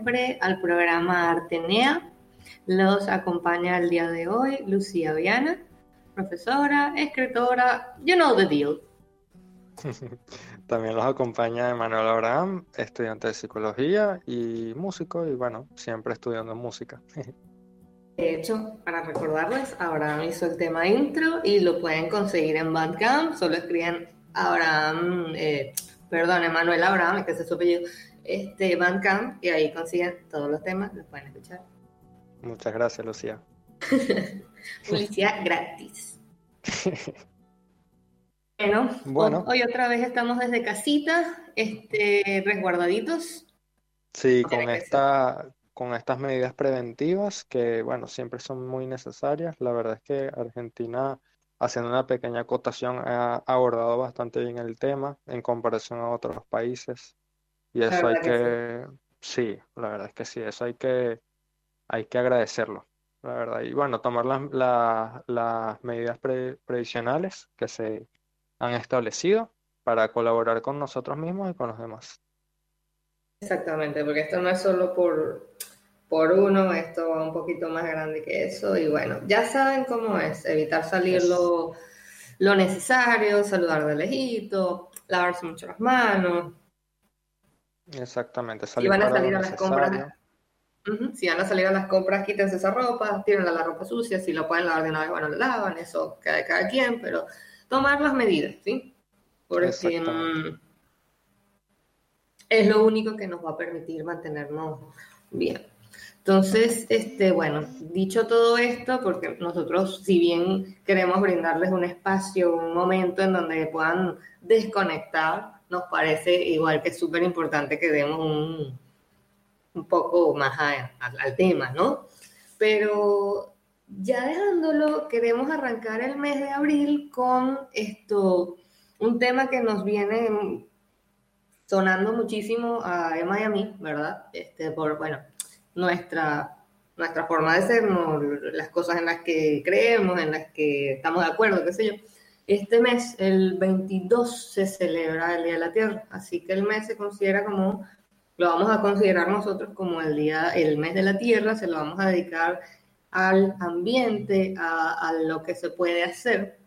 Siempre al programa Artenea. Los acompaña el día de hoy Lucía Viana, profesora, escritora, you know the deal. También los acompaña Emanuel Abraham, estudiante de psicología y músico, y bueno, siempre estudiando música. De hecho, para recordarles, Abraham hizo el tema intro y lo pueden conseguir en Bandcamp. Solo escriben Abraham, eh, perdón, Emanuel Abraham, que es su apellido, este Bandcamp y ahí consiguen todos los temas, los pueden escuchar. Muchas gracias, Lucía. Publicidad gratis. bueno, hoy otra vez estamos desde casita, este, resguardaditos. Sí, con esta, con estas medidas preventivas que, bueno, siempre son muy necesarias. La verdad es que Argentina, haciendo una pequeña acotación, ha abordado bastante bien el tema en comparación a otros países. Y eso hay que, sí. la verdad es que sí, eso hay que, hay que agradecerlo, la verdad. Y bueno, tomar las, las, medidas previsionales que se han establecido para colaborar con nosotros mismos y con los demás. Exactamente, porque esto no es solo por, por uno, esto va un poquito más grande que eso. Y bueno, ya saben cómo es, evitar salir lo, lo necesario, saludar de lejito, lavarse mucho las manos, Exactamente, van a salir a las compras. Si van a salir a las compras, quítense esa ropa, tírenla la ropa sucia, si lo pueden lavar de una vez, bueno, lo lavan, eso de cada quien, pero tomar las medidas, ¿sí? Porque mm, es lo único que nos va a permitir mantenernos bien. Entonces, este, bueno, dicho todo esto, porque nosotros, si bien queremos brindarles un espacio, un momento en donde puedan desconectar, nos parece igual que es súper importante que demos un, un poco más al tema, ¿no? Pero ya dejándolo, queremos arrancar el mes de abril con esto, un tema que nos viene sonando muchísimo a Emma y a mí, ¿verdad? Este, por, bueno, nuestra, nuestra forma de ser, las cosas en las que creemos, en las que estamos de acuerdo, qué sé yo. Este mes, el 22, se celebra el Día de la Tierra, así que el mes se considera como, lo vamos a considerar nosotros como el día, el mes de la Tierra, se lo vamos a dedicar al ambiente, a, lo que se puede hacer.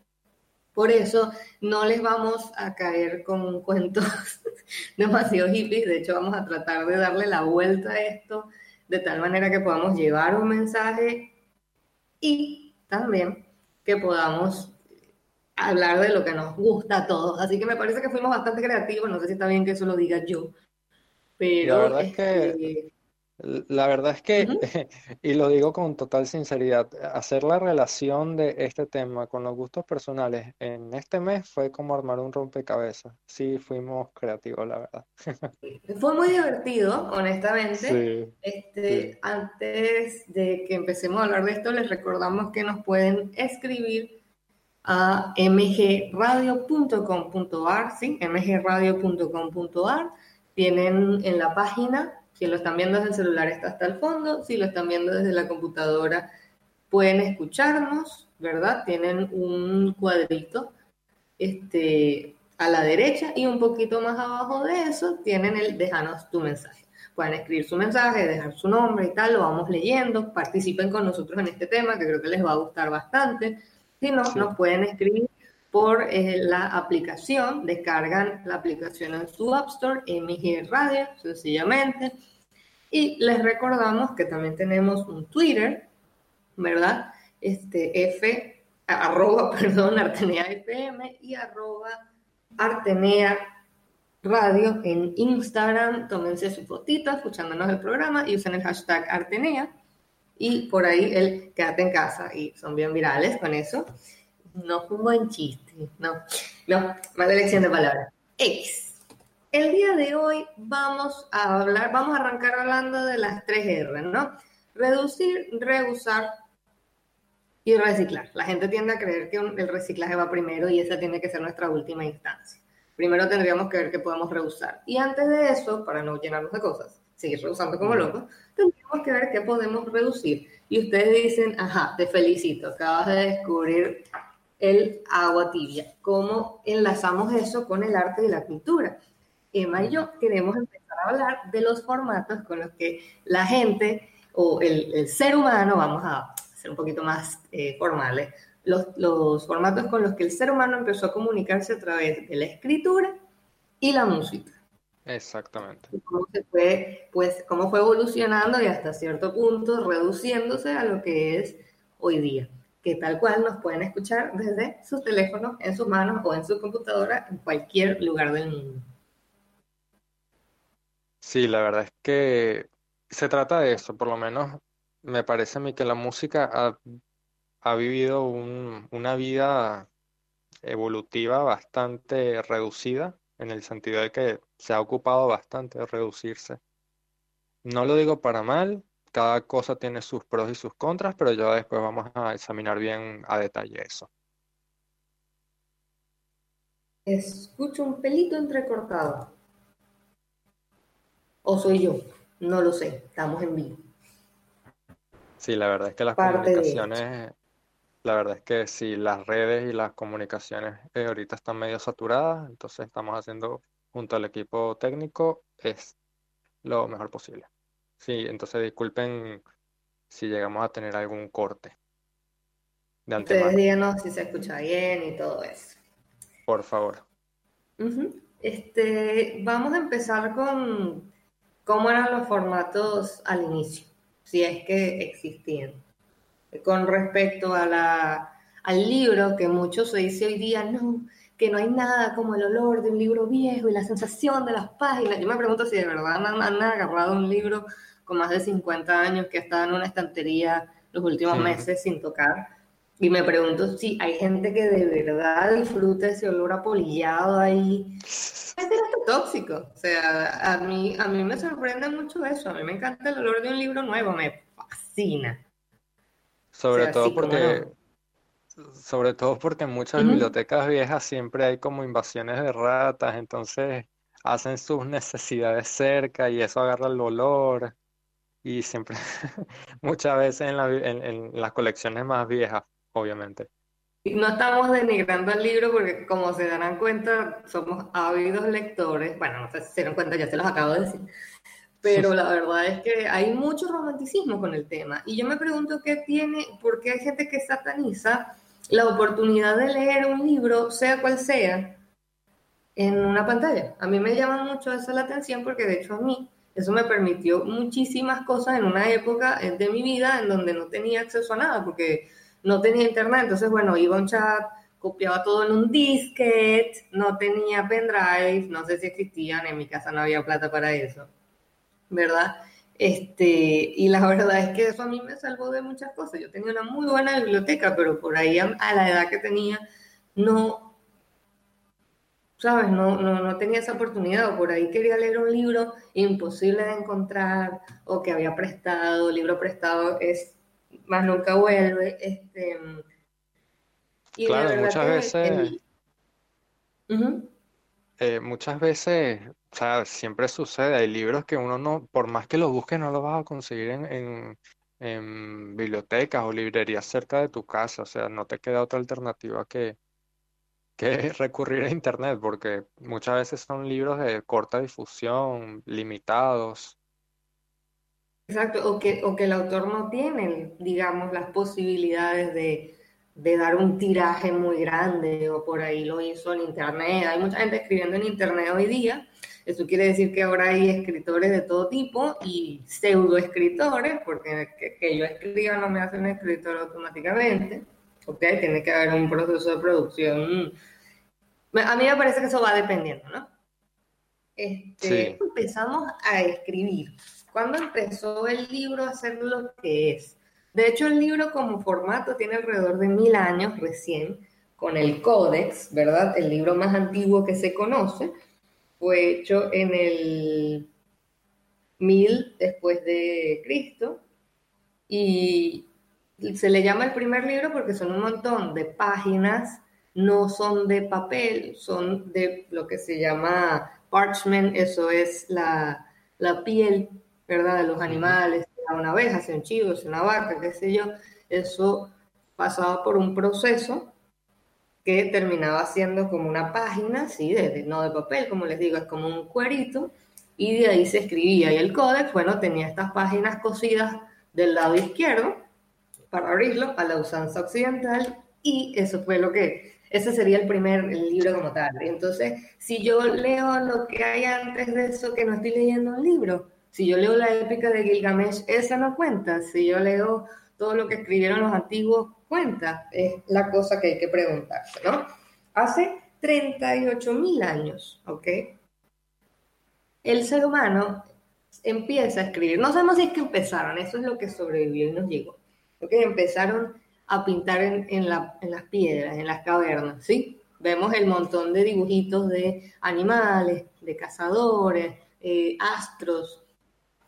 Por eso no les vamos a caer con cuentos demasiado hippies, de hecho vamos a tratar de darle la vuelta a esto de tal manera que podamos llevar un mensaje y también que podamos hablar de lo que nos gusta a todos. Así que me parece que fuimos bastante creativos, no sé si está bien que eso lo diga yo, pero... La verdad es que, este, la verdad es que y lo digo con total sinceridad, hacer la relación de este tema con los gustos personales en este mes fue como armar un rompecabezas. Sí, fuimos creativos, la verdad. Fue muy divertido, honestamente. este, Antes de que empecemos a hablar de esto, les recordamos que nos pueden escribir a mgradio.com.ar, ¿sí? mgradio.com.ar. Tienen en la página, si lo están viendo desde el celular está hasta el fondo, si lo están viendo desde la computadora pueden escucharnos, ¿verdad? Tienen un cuadrito este, a la derecha y un poquito más abajo de eso tienen el déjanos tu mensaje. Pueden escribir su mensaje, dejar su nombre y tal, lo vamos leyendo, participen con nosotros en este tema que creo que les va a gustar bastante si no, nos pueden escribir por eh, la aplicación, descargan la aplicación en su App Store, MG Radio, sencillamente. Y les recordamos que también tenemos un Twitter, ¿verdad? Este F, arroba, perdón, Artenea IPM y arroba Artenea Radio en Instagram. Tómense su fotito escuchándonos el programa y usen el hashtag Artenea. Y por ahí el quédate en casa. Y son bien virales con eso. No fue un buen chiste. No, no, mala elección de palabras. X. El día de hoy vamos a hablar, vamos a arrancar hablando de las tres R, ¿no? Reducir, reusar y reciclar. La gente tiende a creer que el reciclaje va primero y esa tiene que ser nuestra última instancia. Primero tendríamos que ver qué podemos reusar. Y antes de eso, para no llenarnos de cosas, seguir reusando como locos, que ver qué podemos reducir. Y ustedes dicen, ajá, te felicito, acabas de descubrir el agua tibia. ¿Cómo enlazamos eso con el arte y la cultura? Emma y yo queremos empezar a hablar de los formatos con los que la gente o el, ser humano, vamos a ser un poquito más eh, formales, los, los, formatos con los que el ser humano empezó a comunicarse a través de la escritura y la música. Exactamente. cómo, se fue, pues, cómo fue evolucionando y hasta cierto punto reduciéndose a lo que es hoy día, que tal cual nos pueden escuchar desde sus teléfonos, en sus manos o en su computadora, en cualquier lugar del mundo. Sí, la verdad es que se trata de eso, por lo menos me parece a mí que la música ha, ha vivido un- una vida evolutiva bastante reducida, en el sentido de que se ha ocupado bastante de reducirse. No lo digo para mal, cada cosa tiene sus pros y sus contras, pero ya después vamos a examinar bien a detalle eso. Escucho un pelito entrecortado. ¿O soy yo? No lo sé, estamos en vivo. Sí, la verdad es que las Parte comunicaciones, la verdad es que sí, las redes y las comunicaciones eh, ahorita están medio saturadas, entonces estamos haciendo junto al equipo técnico es lo mejor posible. Sí, entonces disculpen si llegamos a tener algún corte de Ustedes díganos si se escucha bien y todo eso. por favor. Este, vamos a empezar con cómo eran los formatos al inicio, si es que existían. Con respecto a la, al libro, que mucho se dice hoy día, no, que no hay nada como el olor de un libro viejo y la sensación de las páginas. Yo me pregunto si de verdad han, han agarrado un libro con más de 50 años que ha estado en una estantería los últimos Sí. meses sin tocar. Y me pregunto si hay gente que de verdad disfruta ese olor apolillado ahí. Hasta tóxico. O sea, a mí, a mí me sorprende mucho eso. A mí me encanta el olor de un libro nuevo, me fascina. Sobre sea, todo porque, sobre todo porque en muchas Ujú. bibliotecas viejas siempre hay como invasiones de ratas, entonces hacen sus necesidades cerca y eso agarra el olor. Y siempre, muchas veces en, la en- en las colecciones más viejas, obviamente. No estamos denigrando el libro porque, como se darán cuenta, somos ávidos lectores. Bueno, no sé si se dieron cuenta, ya se los acabo de decir. Pero la verdad es que hay mucho romanticismo con el tema. Y yo me pregunto qué tiene, por qué hay gente que sataniza la oportunidad de leer un libro, sea cual sea, en una pantalla. A mí me llama mucho eso la atención porque de hecho a mí eso me permitió muchísimas cosas en una época de mi vida en donde no tenía acceso a nada porque no tenía internet. Entonces, bueno, iba a un chat, copiaba todo en un disquete, no tenía pendrive, no sé si existían, en mi casa no había plata para eso, ¿verdad? Este, y la verdad es que eso a mí me salvó de muchas cosas. Yo tenía una muy buena biblioteca, pero por ahí a, a la edad que tenía, no, ¿sabes? No, no, no tenía esa oportunidad, o por ahí quería leer un libro imposible de encontrar, o que había prestado, libro prestado es más nunca vuelve, este, y Claro, verdad muchas veces, el- eh, muchas veces, o sea, siempre sucede, hay libros que uno no, por más que los busques, no los vas a conseguir en, en, en bibliotecas o librerías cerca de tu casa, o sea, no te queda otra alternativa que, que recurrir a internet, porque muchas veces son libros de corta difusión, limitados. Exacto, o que, o que el autor no tiene, digamos, las posibilidades de, de dar un tiraje muy grande, o por ahí lo hizo en internet. Hay mucha gente escribiendo en internet hoy día. Eso quiere decir que ahora hay escritores de todo tipo y pseudo escritores, porque que, que yo escriba no me hace un escritor automáticamente. ¿Ok? Tiene que haber un proceso de producción. A mí me parece que eso va dependiendo, ¿no? este, empezamos a escribir. ¿Cuándo empezó el libro a ser lo que es? De hecho, el libro como formato tiene alrededor de mil años recién, con el Códex, ¿verdad? El libro más antiguo que se conoce. Fue hecho en el mil después de Cristo y se le llama el primer libro porque son un montón de páginas, no son de papel, son de lo que se llama parchment, eso es la, piel, ¿verdad? De los animales, sea una abeja, sea un chivo, sea una vaca, qué sé yo. Eso pasaba por un proceso que terminaba siendo como una página, sí, de, no de papel, como les digo, es como un cuerito, y de ahí se escribía. Y el códex, bueno, tenía estas páginas cosidas del lado izquierdo para abrirlo a la usanza occidental, y eso fue lo que ese sería el primer libro como tal. Entonces, si yo leo lo que hay antes de eso, que no estoy leyendo un libro, si yo leo la épica de Gilgamesh, esa no cuenta. Si yo leo todo lo que escribieron los antiguos, cuenta. Es la cosa que hay que preguntarse, ¿no? Hace 38 mil años, ¿ok? El ser humano empieza a escribir. No sabemos si es que empezaron, eso es lo que sobrevivió y nos llegó. ¿Ok? Empezaron a pintar en, las piedras, en las cavernas, ¿sí? Vemos el montón de dibujitos de animales, de cazadores, eh, astros,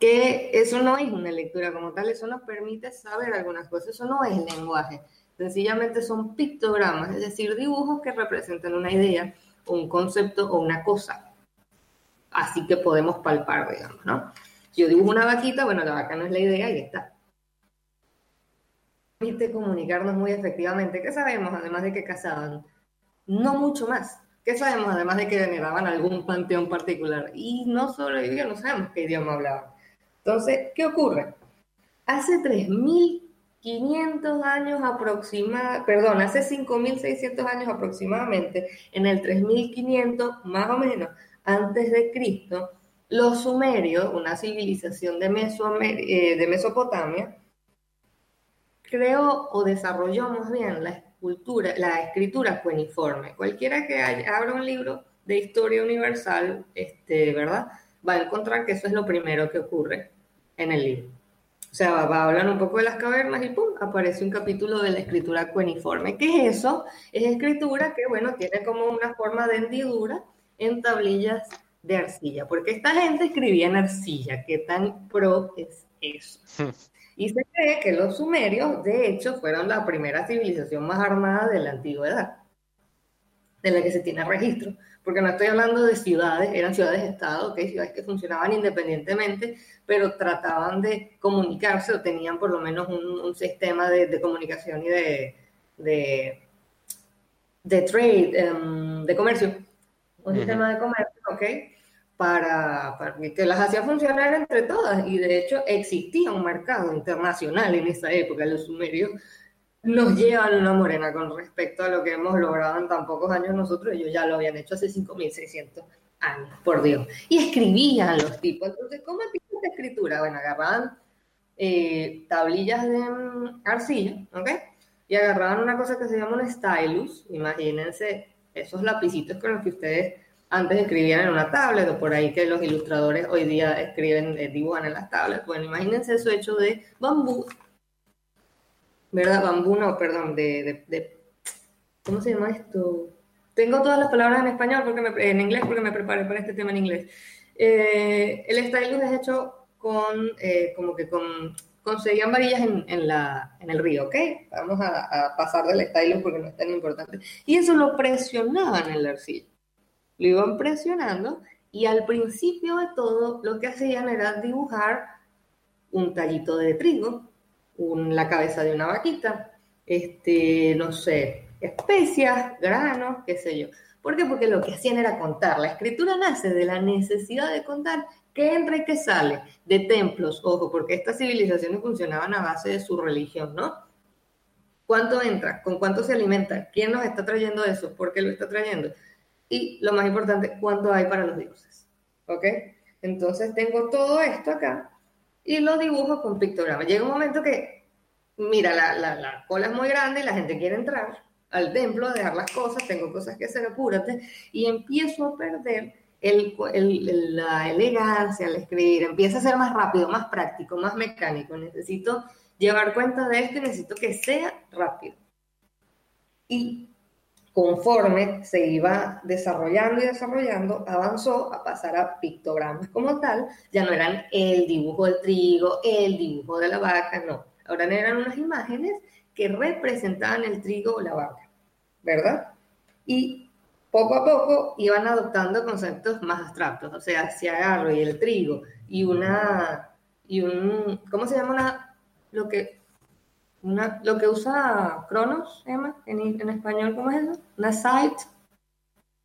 que eso no es una lectura como tal, eso nos permite saber algunas cosas, eso no es lenguaje, sencillamente son pictogramas, es decir, dibujos que representan una idea, un concepto o una cosa. Así que podemos palpar, digamos, ¿no? Yo dibujo una vaquita, bueno, la vaca no es la idea y está permite comunicarnos muy efectivamente. ¿Qué sabemos además de que cazaban? No mucho más. ¿Qué sabemos además de que veneraban algún panteón particular? Y no sobrevivió, no sabemos qué idioma hablaban. Entonces, ¿qué ocurre? Hace 3.500 años aproximadamente, perdón, hace 5.600 años aproximadamente, en el 3.500 más o menos antes de Cristo, los sumerios, una civilización de, eh, Mesopotamia, creó o desarrolló más bien la escritura cueniforme. Cualquiera que abra un libro de historia universal, este, ¿verdad? Va a encontrar que eso es lo primero que ocurre en el libro. O sea, va, a hablar un poco de las cavernas y ¡pum! aparece un capítulo de la escritura cueniforme. ¿Qué es eso? Es escritura que, bueno, tiene como una forma de hendidura en tablillas de arcilla, porque esta gente escribía en arcilla. ¿Qué tan pro es eso? Y se cree que los sumerios, de hecho, fueron la primera civilización más armada de la antigüedad, de la que se tiene registro. Porque no estoy hablando de ciudades, eran ciudades-estado, okay, ciudades que funcionaban independientemente, pero trataban de comunicarse o tenían por lo menos un, sistema de, comunicación y de, de, de trade, em, de comercio. Un sistema de comercio, ¿ok? para, que las hacía funcionar entre todas. Y de hecho existía un mercado internacional en esa época. Los sumerios nos llevan una morena con respecto a lo que hemos logrado en tan pocos años nosotros. Ellos ya lo habían hecho hace 5.600 años, por Dios. Y escribían los tipos. Entonces, ¿cómo escritura? Bueno, agarraban eh, tablillas de mm, arcilla, ¿ok? Y agarraban una cosa que se llama un stylus. Imagínense esos lapicitos con los que ustedes antes escribían en una tablet o por ahí que los ilustradores hoy día escriben, eh, dibujan en las tablets. Bueno, imagínense eso hecho de bambú, ¿verdad? Bambú, no, perdón, de, ¿cómo se llama esto? Tengo todas las palabras en español, porque en inglés, porque me preparé para este tema en inglés. Eh, el stylus es hecho con, eh, como que con, conseguían varillas en, la, en el río, ¿ok? Vamos a, a pasar del stylus porque no es tan importante. Y eso lo presionaban en la arcilla lo iban presionando y al principio de todo lo que hacían era dibujar un tallito de trigo, un, la cabeza de una vaquita, este, no sé, especias, granos, qué sé yo. ¿Por qué? Porque lo que hacían era contar. La escritura nace de la necesidad de contar qué entra y qué sale de templos, ojo, porque estas civilizaciones funcionaban a base de su religión, ¿no? ¿Cuánto entra? ¿Con cuánto se alimenta? ¿Quién nos está trayendo eso? ¿Por qué lo está trayendo? y lo más importante, cuánto hay para los dioses. ¿Ok? Entonces tengo todo esto acá y lo dibujo con pictogramas. Llega un momento que, mira, la, la, cola es muy grande y la gente quiere entrar al templo a dejar las cosas, tengo cosas que hacer, apúrate, y empiezo a perder la elegancia al escribir empieza a ser más rápido, más práctico, más mecánico. Necesito llevar cuenta de esto y necesito que sea rápido. Y conforme se iba desarrollando y desarrollando, avanzó a pasar a pictogramas como tal. Ya no eran el dibujo del trigo, el dibujo de la vaca, no. Ahora eran unas imágenes que representaban el trigo o la vaca, ¿verdad? Y poco a poco iban adoptando conceptos más abstractos. O sea, si agarro y el trigo y una, y un, ¿cómo se llama una, lo que, una, lo que usa Cronos, Emma, en, en español, ¿cómo es eso? Una site.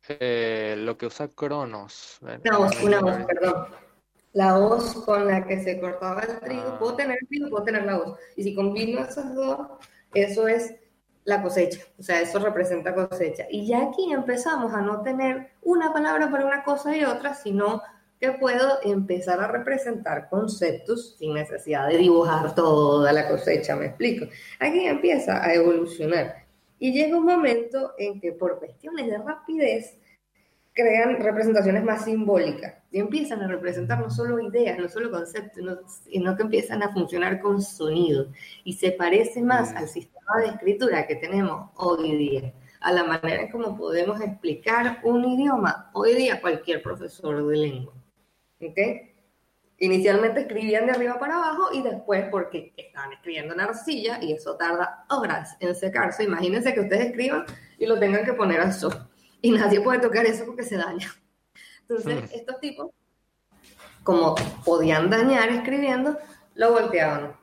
Eh, lo que usa Cronos. Una voz, una voz, perdón. La voz con la que se cortaba el trigo, ah. puedo tener el trigo, puedo tener la voz. Y si combino esas dos, eso es la cosecha, o sea, eso representa cosecha. Y ya aquí empezamos a no tener una palabra para una cosa y otra, sino que puedo empezar a representar conceptos sin necesidad de dibujar toda la cosecha, me explico. Aquí empieza a evolucionar. Y llega un momento en que por cuestiones de rapidez crean representaciones más simbólicas y empiezan a representar no solo ideas, no solo conceptos, sino que empiezan a funcionar con sonido y se parece más mm. al sistema de escritura que tenemos hoy día, a la manera en cómo podemos explicar un idioma hoy día cualquier profesor de lengua. ¿Okay? Inicialmente escribían de arriba para abajo y después porque estaban escribiendo en arcilla y eso tarda horas en secarse. Imagínense que ustedes escriban y lo tengan que poner al sol y nadie puede tocar eso porque se daña. Entonces, mm. estos tipos, como podían dañar escribiendo, lo volteaban.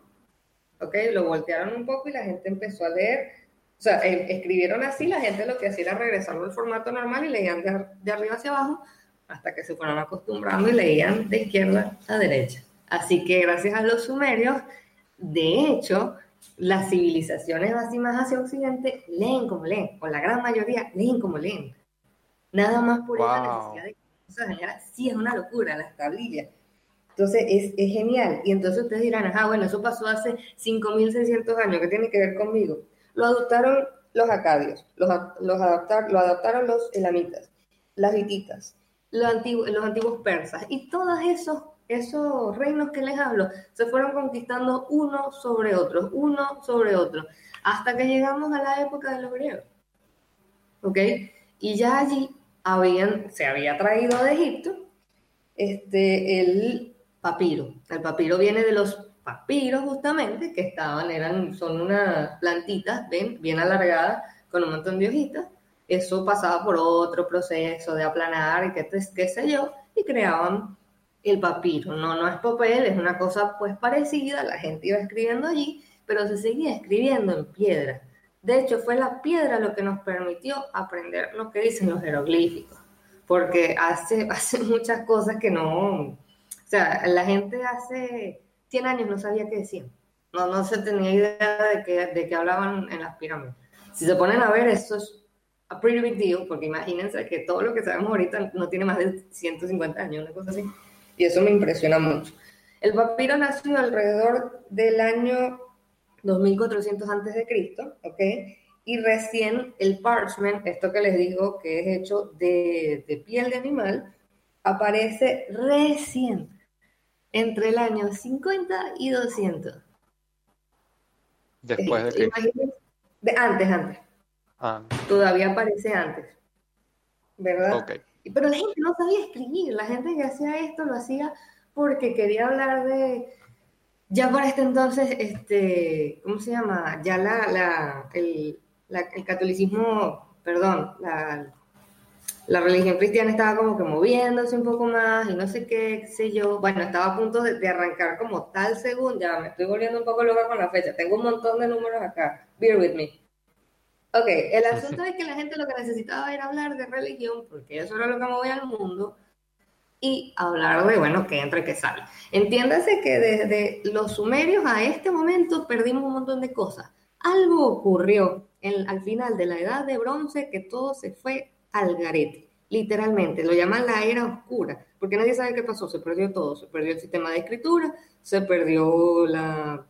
¿Ok? Lo voltearon un poco y la gente empezó a leer. O sea, eh, escribieron así, la gente lo que hacía era regresarlo al formato normal y leían de, de arriba hacia abajo hasta que se fueron acostumbrando y leían de izquierda a derecha. Así que gracias a los sumerios, de hecho, las civilizaciones así más hacia occidente leen como leen, o la gran mayoría leen como leen. Nada más por esa necesidad de que sí es una locura, las tablillas. Entonces es, genial. Y entonces ustedes dirán, ajá, bueno, eso pasó hace 5.600 años, ¿qué tiene que ver conmigo? Lo adoptaron los acadios, los, los adaptar, lo adoptaron los elamitas, las hititas, los, antiguos, los antiguos persas. Y todos esos, esos reinos que les hablo se fueron conquistando uno sobre otro, uno sobre otro, hasta que llegamos a la época de los griegos. ¿Ok? Y ya allí habían, se había traído de Egipto este, el papiro. El papiro viene de los papiros justamente, que estaban, eran, son unas plantitas, ven, bien alargadas, con un montón de hojitas. Eso pasaba por otro proceso de aplanar y qué, qué sé yo, y creaban el papiro. No, no es papel, es una cosa pues parecida, la gente iba escribiendo allí, pero se seguía escribiendo en piedra. De hecho, fue la piedra lo que nos permitió aprender lo que dicen los jeroglíficos, porque hace, hace muchas cosas que no, o sea, la gente hace 100 años no sabía qué decían, no, no se tenía idea de que, de que hablaban en las pirámides. Si se ponen a ver, eso es a pretty big deal, porque imagínense que todo lo que sabemos ahorita no tiene más de 150 años, una cosa así, y eso me impresiona mucho. El papiro nació alrededor del año 2400 antes de Cristo, ¿ok? Y recién el parchment, esto que les digo que es hecho de, piel de animal, aparece recién entre el año 50 y 200. Después de, eh, de antes, antes. Ah. Todavía aparece antes. ¿Verdad? Pero la gente no sabía escribir. La gente que hacía esto lo hacía porque quería hablar de ya para este entonces, este, ¿cómo se llama? Ya la, la, el, el catolicismo, perdón, la, la, religión cristiana estaba como que moviéndose un poco más y no sé qué, qué sé yo. Bueno, estaba a punto de, arrancar como tal según, ya me estoy volviendo un poco loca con la fecha. Tengo un montón de números acá. Bear with me. Ok, el asunto es que la gente lo que necesitaba era hablar de religión, porque eso era lo que movía al mundo y hablar de, bueno, que entra y que sale. Entiéndase que desde los sumerios a este momento perdimos un montón de cosas. Algo ocurrió en, al final de la edad de bronce que todo se fue al garete, literalmente. Lo llaman la era oscura, porque nadie sabe qué pasó. Se perdió todo. Se perdió el sistema de escritura, se perdió la,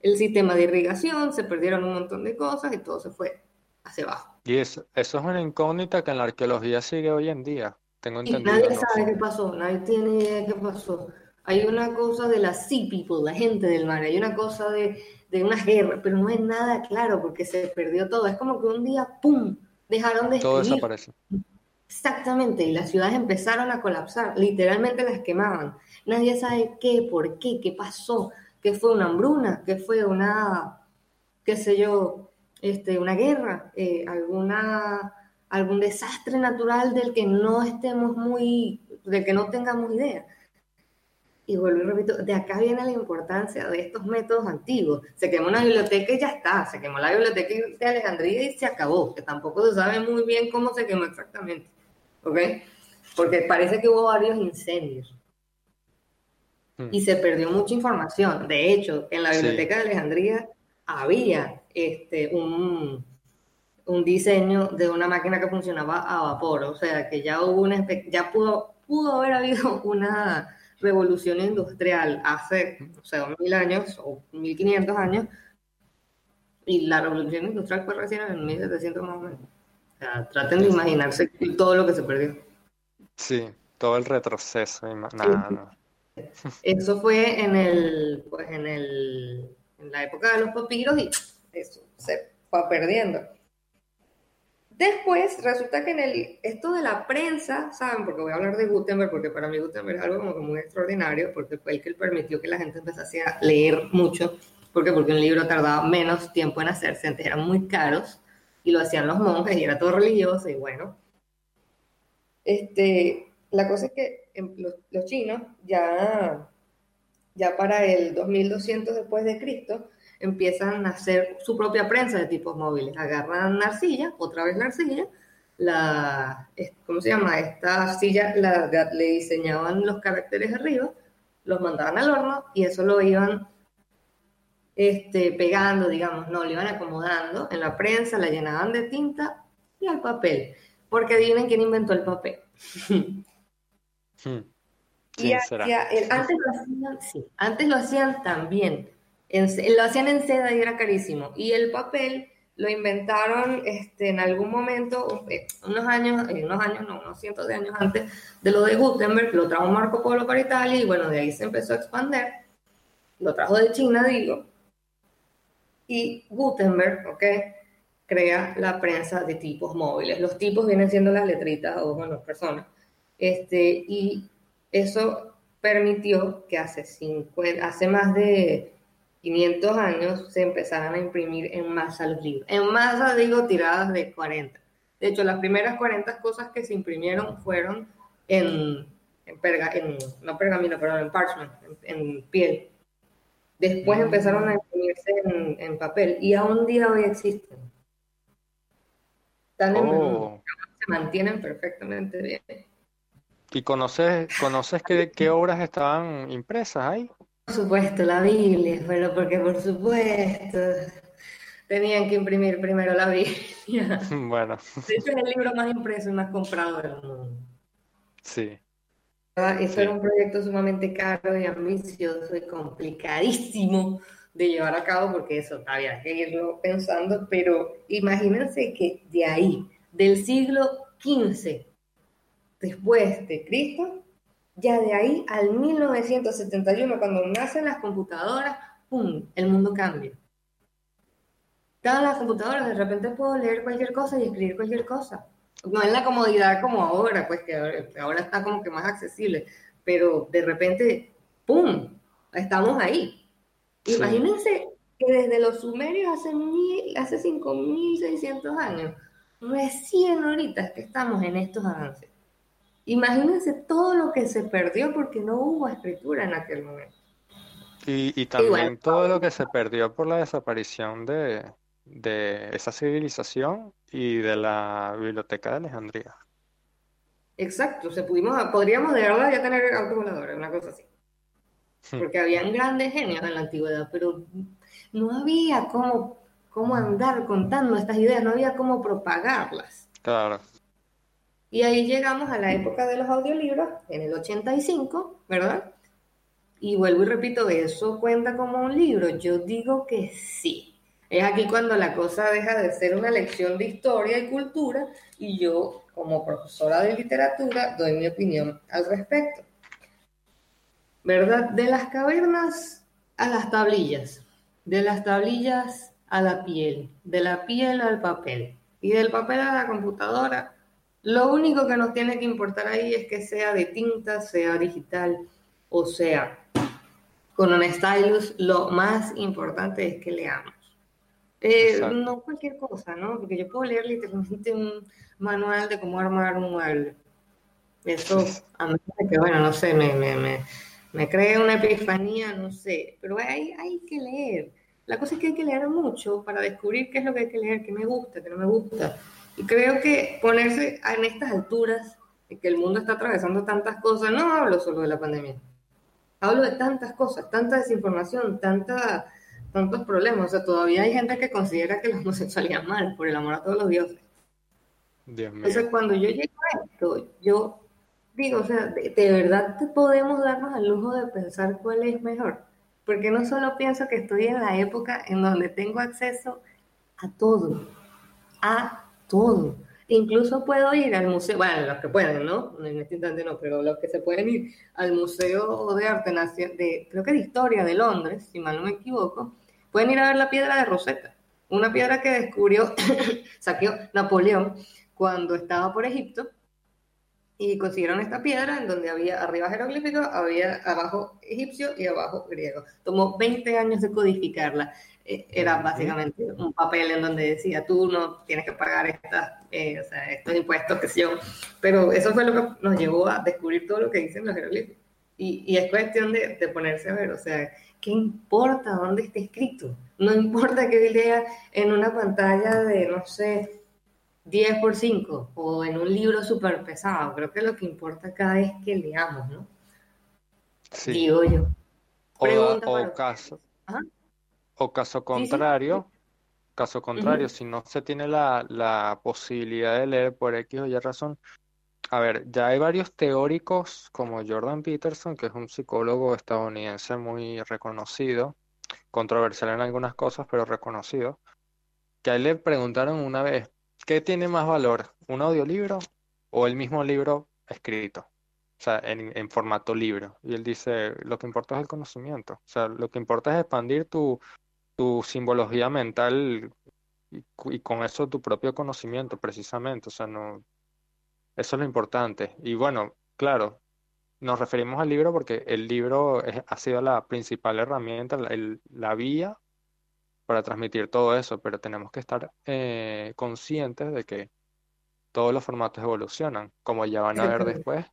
el sistema de irrigación, se perdieron un montón de cosas y todo se fue hacia abajo. Y eso, eso es una incógnita que en la arqueología sigue hoy en día Tengo entendido. nadie sabe qué pasó, nadie tiene idea de qué pasó. Hay una cosa de la sea people, la gente del mar, hay una cosa de, de una guerra, pero no es nada claro porque se perdió todo. Es como que un día, ¡pum!, dejaron de Todo desaparece. Exactamente, y las ciudades empezaron a colapsar, literalmente las quemaban. Nadie sabe qué, por qué, qué pasó, qué fue una hambruna, qué fue una, qué sé yo, este, una guerra, eh, alguna, algún desastre natural del que no estemos muy, del que no tengamos idea. Y vuelvo y repito, de acá viene la importancia de estos métodos antiguos. Se quemó una biblioteca y ya está, se quemó la biblioteca de Alejandría y se acabó, que tampoco se sabe muy bien cómo se quemó exactamente. ¿Ok? Porque parece que hubo varios incendios. Hmm. Y se perdió mucha información. De hecho, en la biblioteca de Alejandría había este, un, un diseño de una máquina que funcionaba a vapor, o sea que ya hubo una ya pudo, pudo haber habido una revolución industrial hace, o sea, mil años o 1500 años, y la revolución industrial fue recién en 1700 más o menos. O sea, traten de imaginarse todo lo que se perdió. Sí, todo el retroceso, nada, Eso fue en el, pues en el, en la época de los papiros y eso se fue perdiendo. Después resulta que en el, esto de la prensa, ¿saben? Porque voy a hablar de Gutenberg, porque para mí Gutenberg es algo como muy extraordinario, porque fue el que permitió que la gente empezase a leer mucho. ¿Por qué? Porque un libro tardaba menos tiempo en hacerse, antes eran muy caros y lo hacían los monjes y era todo religioso y bueno. Este, la cosa es que los, los chinos ya, ya para el 2200 después de Cristo, empiezan a hacer su propia prensa de tipos móviles. Agarran la arcilla, otra vez la arcilla, la, ¿cómo se llama? Esta silla le diseñaban los caracteres arriba, los mandaban al horno y eso lo iban este, pegando, digamos, no, lo iban acomodando en la prensa, la llenaban de tinta y al papel. Porque adivinen quién inventó el papel. Hmm. y antes, lo hacían, sí, antes lo hacían también lo hacían en seda y era carísimo. Y el papel lo inventaron este, en algún momento, eh, unos años, eh, unos años, no, unos cientos de años antes de lo de Gutenberg, lo trajo Marco Polo para Italia y bueno, de ahí se empezó a expandir. Lo trajo de China, digo. Y Gutenberg, ¿ok? Crea la prensa de tipos móviles. Los tipos vienen siendo las letritas o, bueno, personas. Este, y eso permitió que hace, 50, hace más de 500 años se empezaron a imprimir en masa los libros. En masa digo tiradas de 40. De hecho, las primeras 40 cosas que se imprimieron fueron en, en, no pergamino, pero en parchment, en, piel. Después mm. empezaron a imprimirse en, papel y aún día hoy existen. Están oh. se mantienen perfectamente bien. ¿Y conoces, conoces qué, qué obras estaban impresas ahí? Por supuesto, la Biblia, pero porque por supuesto tenían que imprimir primero la Biblia. Bueno. De hecho, es el libro más impreso y más comprado del mundo. Sí. Eso era un proyecto sumamente caro y ambicioso y complicadísimo de llevar a cabo porque eso había que irlo pensando, pero imagínense que de ahí, del siglo XV después de Cristo, ya de ahí al 1971, cuando nacen las computadoras, ¡pum!, el mundo cambia. Todas las computadoras, de repente puedo leer cualquier cosa y escribir cualquier cosa. No es la comodidad como ahora, pues que ahora está como que más accesible, pero de repente, ¡pum!, estamos ahí. Imagínense que desde los sumerios hace, mil, hace 5.600 años, recién ahorita que estamos en estos avances. Imagínense todo lo que se perdió porque no hubo escritura en aquel momento. Y, también todo lo que se perdió por la desaparición de, esa civilización y de la biblioteca de Alejandría. Exacto, se pudimos, podríamos de verdad ya tener autovoladores, una cosa así. Hmm. Porque habían grandes genios en la antigüedad, pero no había cómo, cómo andar contando estas ideas, no había cómo propagarlas. Claro. Y ahí llegamos a la época de los audiolibros, en el 85, ¿verdad? Y vuelvo y repito, ¿eso cuenta como un libro? Yo digo que sí. Es aquí cuando la cosa deja de ser una lección de historia y cultura y yo como profesora de literatura, doy mi opinión al respecto. ¿Verdad? De las cavernas a las tablillas, de las tablillas a la piel, de la piel al papel y del papel a la computadora, lo único que nos tiene que importar ahí es que sea de tinta, sea digital o sea con un stylus, lo más importante es que leamos. Eh, no cualquier cosa, ¿no? Porque yo puedo leer literalmente un manual de cómo armar un mueble. Eso, a mí que, bueno, no sé, me, me, me, me crea una epifanía, no sé, pero hay, hay que leer. La cosa es que hay que leer mucho para descubrir qué es lo que hay que leer, qué me gusta, qué no me gusta. Y creo que ponerse en estas alturas, que el mundo está atravesando tantas cosas, no hablo solo de la pandemia, hablo de tantas cosas, tanta desinformación, tanta, tantos problemas. O sea, todavía hay gente que considera que la homosexualidad es mal, por el amor a todos los dioses. Dios mío. Entonces, cuando yo llego a esto, yo digo, o sea, de, de verdad podemos darnos el lujo de pensar cuál es mejor. Porque no solo pienso que estoy en la época en donde tengo acceso a todo, a todo. Incluso puedo ir al museo, bueno, los que pueden, ¿no? En este instante no, pero los que se pueden ir al Museo de Arte de, creo que de Historia de Londres, si mal no me equivoco, pueden ir a ver la piedra de Rosetta, una piedra que descubrió, saqueó Napoleón cuando estaba por Egipto y consiguieron esta piedra en donde había arriba jeroglífico, había abajo egipcio y abajo griego. Tomó 20 años de codificarla. Eh, era básicamente un papel en donde decía, tú no tienes que pagar estas, eh, o sea, estos impuestos, que sé yo. Pero eso fue lo que nos llevó a descubrir todo lo que dicen los jeroglíficos. Y, y es cuestión de, de, ponerse a ver, o sea, ¿qué importa dónde esté escrito? No importa que lea en una pantalla de, no sé, 10 por 5 o en un libro súper pesado. Creo que lo que importa acá es que leamos, ¿no? Sí. Digo yo. o, caso, o caso contrario, caso contrario, si no se tiene la, la posibilidad de leer por X o Y razón, a ver, ya hay varios teóricos como Jordan Peterson, que es un psicólogo estadounidense muy reconocido, controversial en algunas cosas, pero reconocido, que a él le preguntaron una vez, ¿Qué tiene más valor? ¿Un audiolibro o el mismo libro escrito? O sea, en, formato libro. Y él dice, lo que importa es el conocimiento. O sea, lo que importa es expandir tu, tu simbología mental y, con eso tu propio conocimiento, precisamente. O sea, no, eso es lo importante. Y bueno, claro, nos referimos al libro porque el libro ha sido la principal herramienta, la vía para transmitir todo eso, pero tenemos que estar eh, conscientes de que todos los formatos evolucionan, como ya van a ver después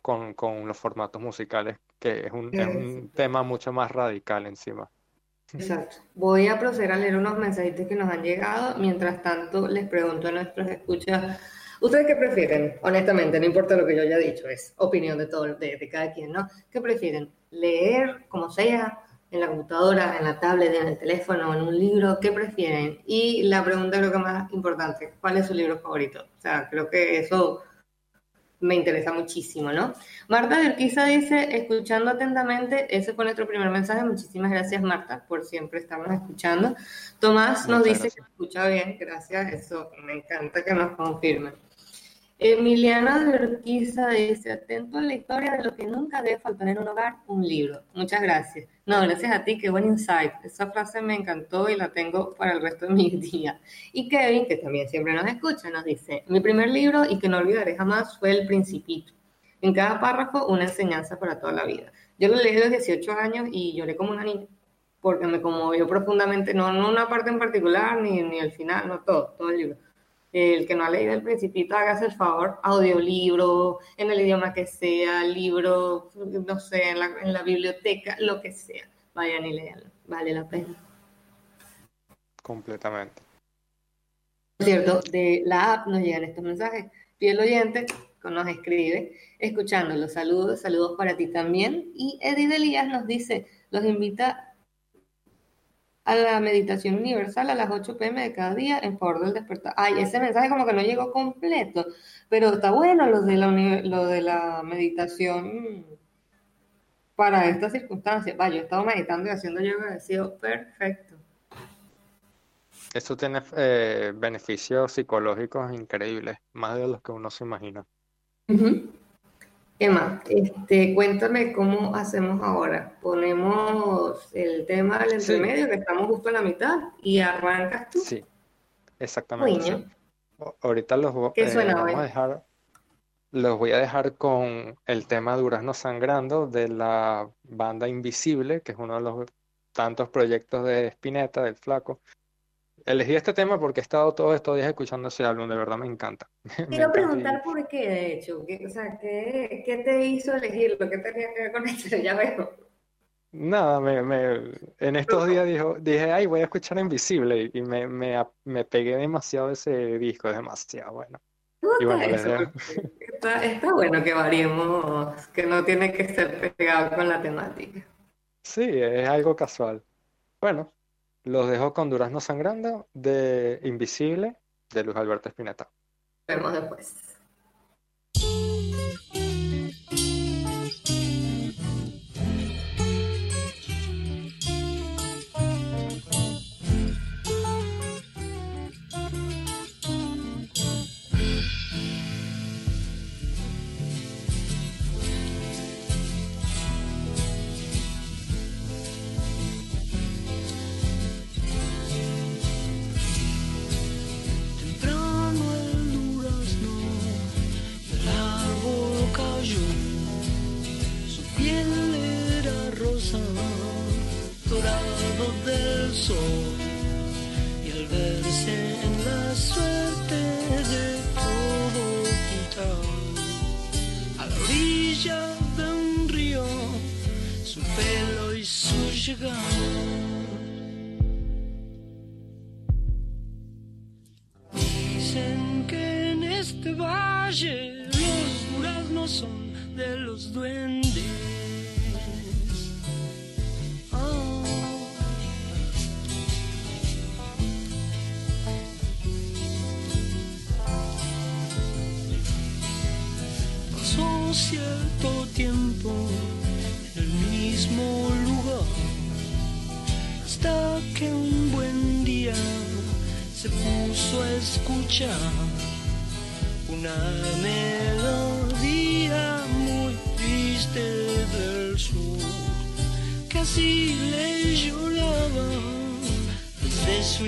con, con los formatos musicales, que es un, es un tema mucho más radical encima. Exacto. Voy a proceder a leer unos mensajitos que nos han llegado. Mientras tanto, les pregunto a nuestros escuchas, ¿ustedes qué prefieren? Honestamente, no importa lo que yo haya dicho, es opinión de todo, de, de cada quien, ¿no? ¿Qué prefieren? ¿Leer como sea? en la computadora, en la tablet, en el teléfono, en un libro, ¿qué prefieren? Y la pregunta creo que más importante, ¿cuál es su libro favorito? O sea, creo que eso me interesa muchísimo, ¿no? Marta de Urquiza dice, escuchando atentamente, ese fue nuestro primer mensaje, muchísimas gracias Marta por siempre estarnos escuchando. Tomás nos dice que escucha bien, gracias, eso me encanta que nos confirmen. Emiliana de Urquiza dice, atento a la historia de lo que nunca debe faltar en un hogar, un libro. Muchas gracias. No, gracias a ti, qué buen insight. Esa frase me encantó y la tengo para el resto de mis días. Y Kevin, que también siempre nos escucha, nos dice, mi primer libro y que no olvidaré jamás fue El Principito. En cada párrafo una enseñanza para toda la vida. Yo lo leí a los 18 años y lloré como una niña, porque me conmovió profundamente, no, no una parte en particular, ni, ni el final, no todo, todo el libro el que no ha leído El Principito, hágase el favor, audiolibro, en el idioma que sea, libro, no sé, en la, en la biblioteca, lo que sea. Vayan y leanlo, vale la pena. Completamente. Cierto, de la app nos llegan estos mensajes. Fiel oyente nos escribe, escuchando los saludos, saludos para ti también. Y Edith Elías nos dice, los invita a la meditación universal a las 8 pm de cada día en favor del despertar. Ay, ese mensaje como que no llegó completo, pero está bueno lo de la, lo de la meditación para estas circunstancias. Vaya, yo he estado meditando y haciendo yoga, ha sido perfecto. Esto tiene eh, beneficios psicológicos increíbles, más de los que uno se imagina. Emma, este, cuéntame cómo hacemos ahora. Ponemos el tema del entremedio, que estamos justo en la mitad, y arrancas tú. Sí, exactamente. Ahorita los, eh, vamos a dejar, los voy a dejar con el tema Durazno Sangrando de la banda Invisible, que es uno de los tantos proyectos de Spinetta, del Flaco. Elegí este tema porque he estado todos estos días escuchando ese álbum, de verdad me encanta. Quiero preguntar por qué, de hecho, ¿Qué, o sea, ¿qué, te hizo elegirlo? ¿Qué tenía que ver con esto? Ya veo. Nada, me, en estos días dijo, dije, ay, voy a escuchar Invisible y me, me, pegué demasiado ese disco, demasiado bueno. está, está bueno que variemos, que no tiene que ser pegado con la temática. Sí, es algo casual. Bueno, los dejo con Durazno Sangrando de Invisible de Luis Alberto Espineta. Vemos después. Dicen que en este valle los duraznos son de los duendes. Puso a escuchar una melodía muy triste del sur. Así le lloraba desde su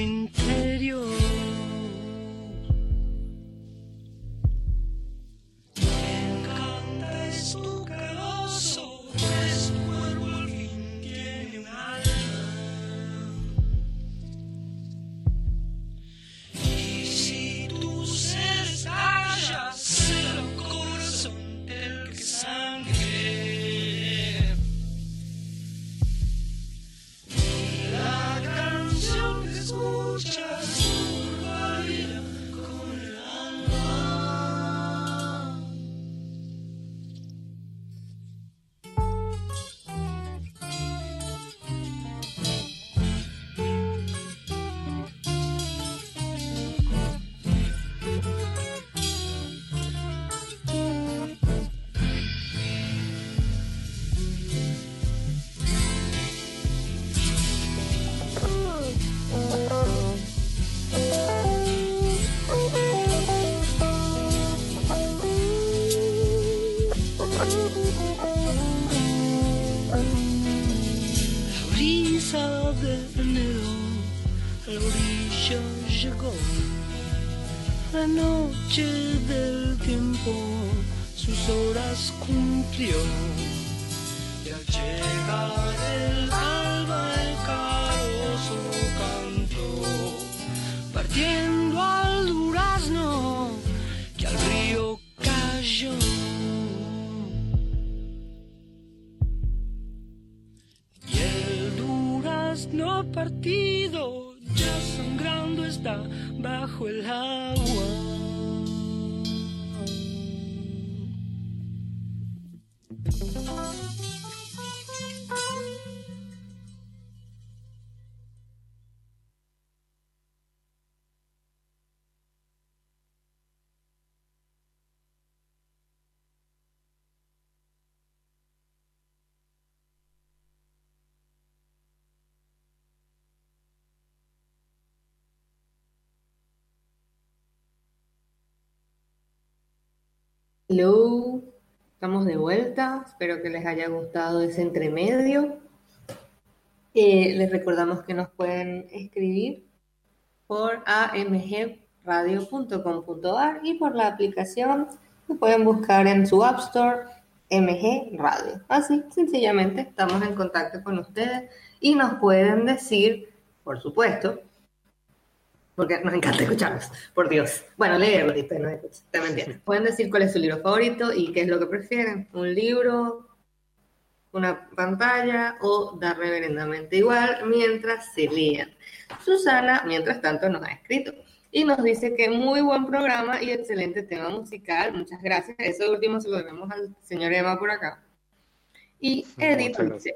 Hello, estamos de vuelta. Espero que les haya gustado ese entremedio. Eh, les recordamos que nos pueden escribir por amgradio.com.ar y por la aplicación que pueden buscar en su App Store MG Radio. Así, sencillamente, estamos en contacto con ustedes y nos pueden decir, por supuesto, porque nos encanta escucharlos, por Dios. Bueno, leerlo y no también Pueden decir cuál es su libro favorito y qué es lo que prefieren. Un libro, una pantalla o dar reverendamente igual mientras se lean. Susana, mientras tanto, nos ha escrito y nos dice que muy buen programa y excelente tema musical. Muchas gracias. Eso último se lo debemos al señor Emma por acá. Y Edith dice,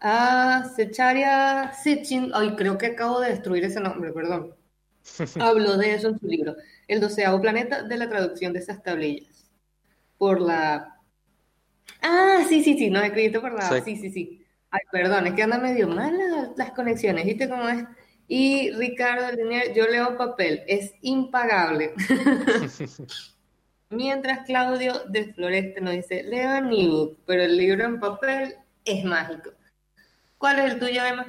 ah, Secharia Sitchin, ay, creo que acabo de destruir ese nombre, perdón. Habló de eso en su libro, El doceavo planeta de la traducción de esas tablillas. Por la... Ah, sí, sí, sí, no he escrito por la... Sí, sí, sí. Ay, perdón, es que anda medio mal las, conexiones, ¿viste cómo es? Y Ricardo Linier, yo leo papel, es impagable. Mientras Claudio de Floreste nos dice, leo en ebook, pero el libro en papel es mágico. ¿Cuál es el tuyo, Emma?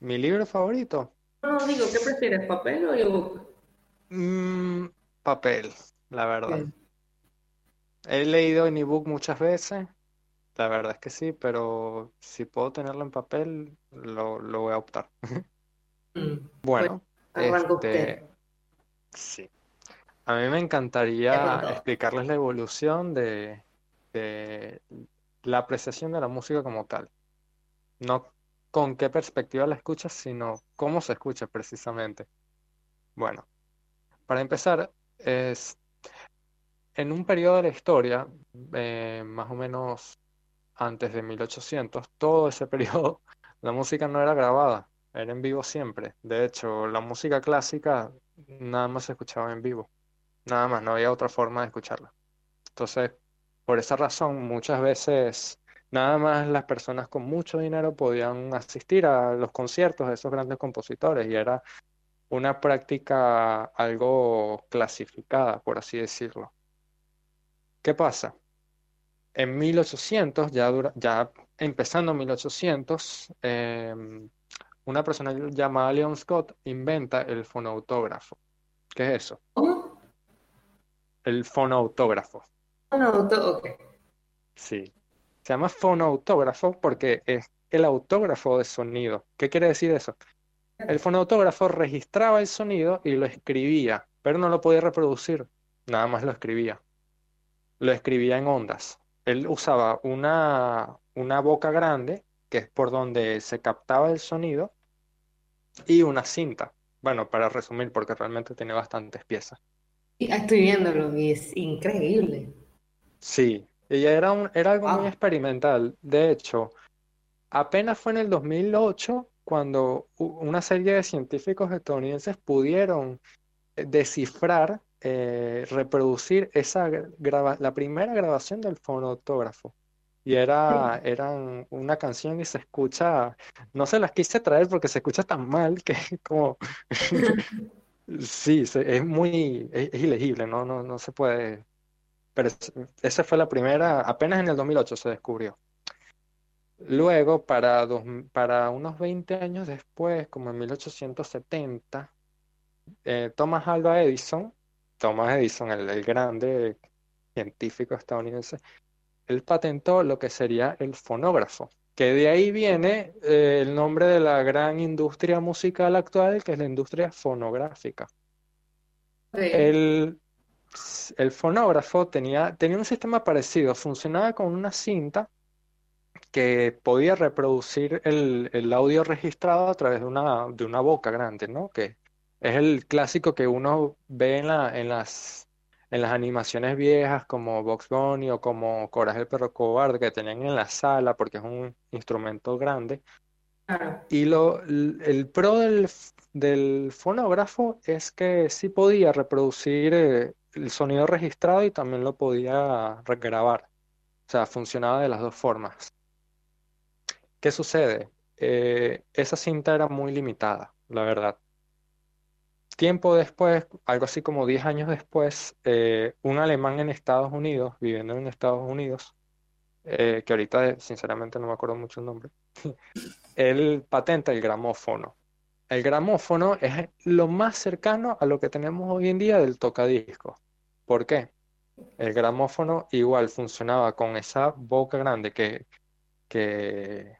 Mi libro favorito. No, digo, ¿qué prefieres, papel o ebook? Mm, papel, la verdad. He leído en ebook muchas veces, la verdad es que sí, pero si puedo tenerlo en papel, lo, voy a optar. Mm, bueno, este, sí. A mí me encantaría explicarles la evolución de, de la apreciación de la música como tal. No con qué perspectiva la escuchas, sino cómo se escucha precisamente. Bueno, para empezar, es en un periodo de la historia, eh, más o menos antes de 1800, todo ese periodo, la música no era grabada, era en vivo siempre. De hecho, la música clásica nada más se escuchaba en vivo, nada más, no había otra forma de escucharla. Entonces, por esa razón, muchas veces Nada más las personas con mucho dinero podían asistir a los conciertos de esos grandes compositores y era una práctica algo clasificada, por así decirlo. ¿Qué pasa? En 1800, ya, ya empezando en 1800, em, una persona llamada Leon Scott inventa el fonautógrafo. ¿Qué es eso? El fonautógrafo. Fonautógrafo, Sí. Se llama fonoautógrafo porque es el autógrafo de sonido. ¿Qué quiere decir eso? El fonautógrafo registraba el sonido y lo escribía, pero no lo podía reproducir, nada más lo escribía. Lo escribía en ondas. Él usaba una, una boca grande, que es por donde se captaba el sonido, y una cinta. Bueno, para resumir, porque realmente tiene bastantes piezas. Estoy viéndolo y es increíble. Sí, ella era, era algo muy experimental. De hecho, apenas fue en el 2008 cuando una serie de científicos estadounidenses pudieron eh, descifrar, eh, reproducir esa la primera grabación del fonoautógrafo. Y era, eran una canción y se escucha, no se las quise traer porque se escucha tan mal que como, sí, es muy, es, ilegible, ¿no? No, no se puede pero esa fue la primera, apenas en el 2008 se descubrió. Luego, para, para unos 20 años después, como en 1870, eh, Thomas Alva Edison, Thomas Edison, el, grande científico estadounidense, él patentó lo que sería el fonógrafo, que de ahí viene eh, el nombre de la gran industria musical actual, que es la industria fonográfica. El, el fonógrafo tenía, tenía un sistema parecido, funcionaba con una cinta que podía reproducir el, audio registrado a través de una, de una boca grande, ¿no? Que es el clásico que uno ve en, la, en, las, en las animaciones viejas como Box Bunny o como Coraje el perro cobarde que tenían en la sala porque es un instrumento grande. Y lo, el pro del, del fonógrafo es que sí podía reproducir eh, el sonido registrado y también lo podía regrabar. O sea, funcionaba de las dos formas. ¿Qué sucede? Eh, esa cinta era muy limitada, la verdad. tiempo después, algo así como 10 años después, eh, un alemán en Estados Unidos, viviendo en Estados Unidos, eh, que ahorita sinceramente no me acuerdo mucho el nombre, él patenta el gramófono. El gramófono es lo más cercano a lo que tenemos hoy en día del tocadiscos. ¿Por qué? El gramófono igual funcionaba con esa boca grande que, que,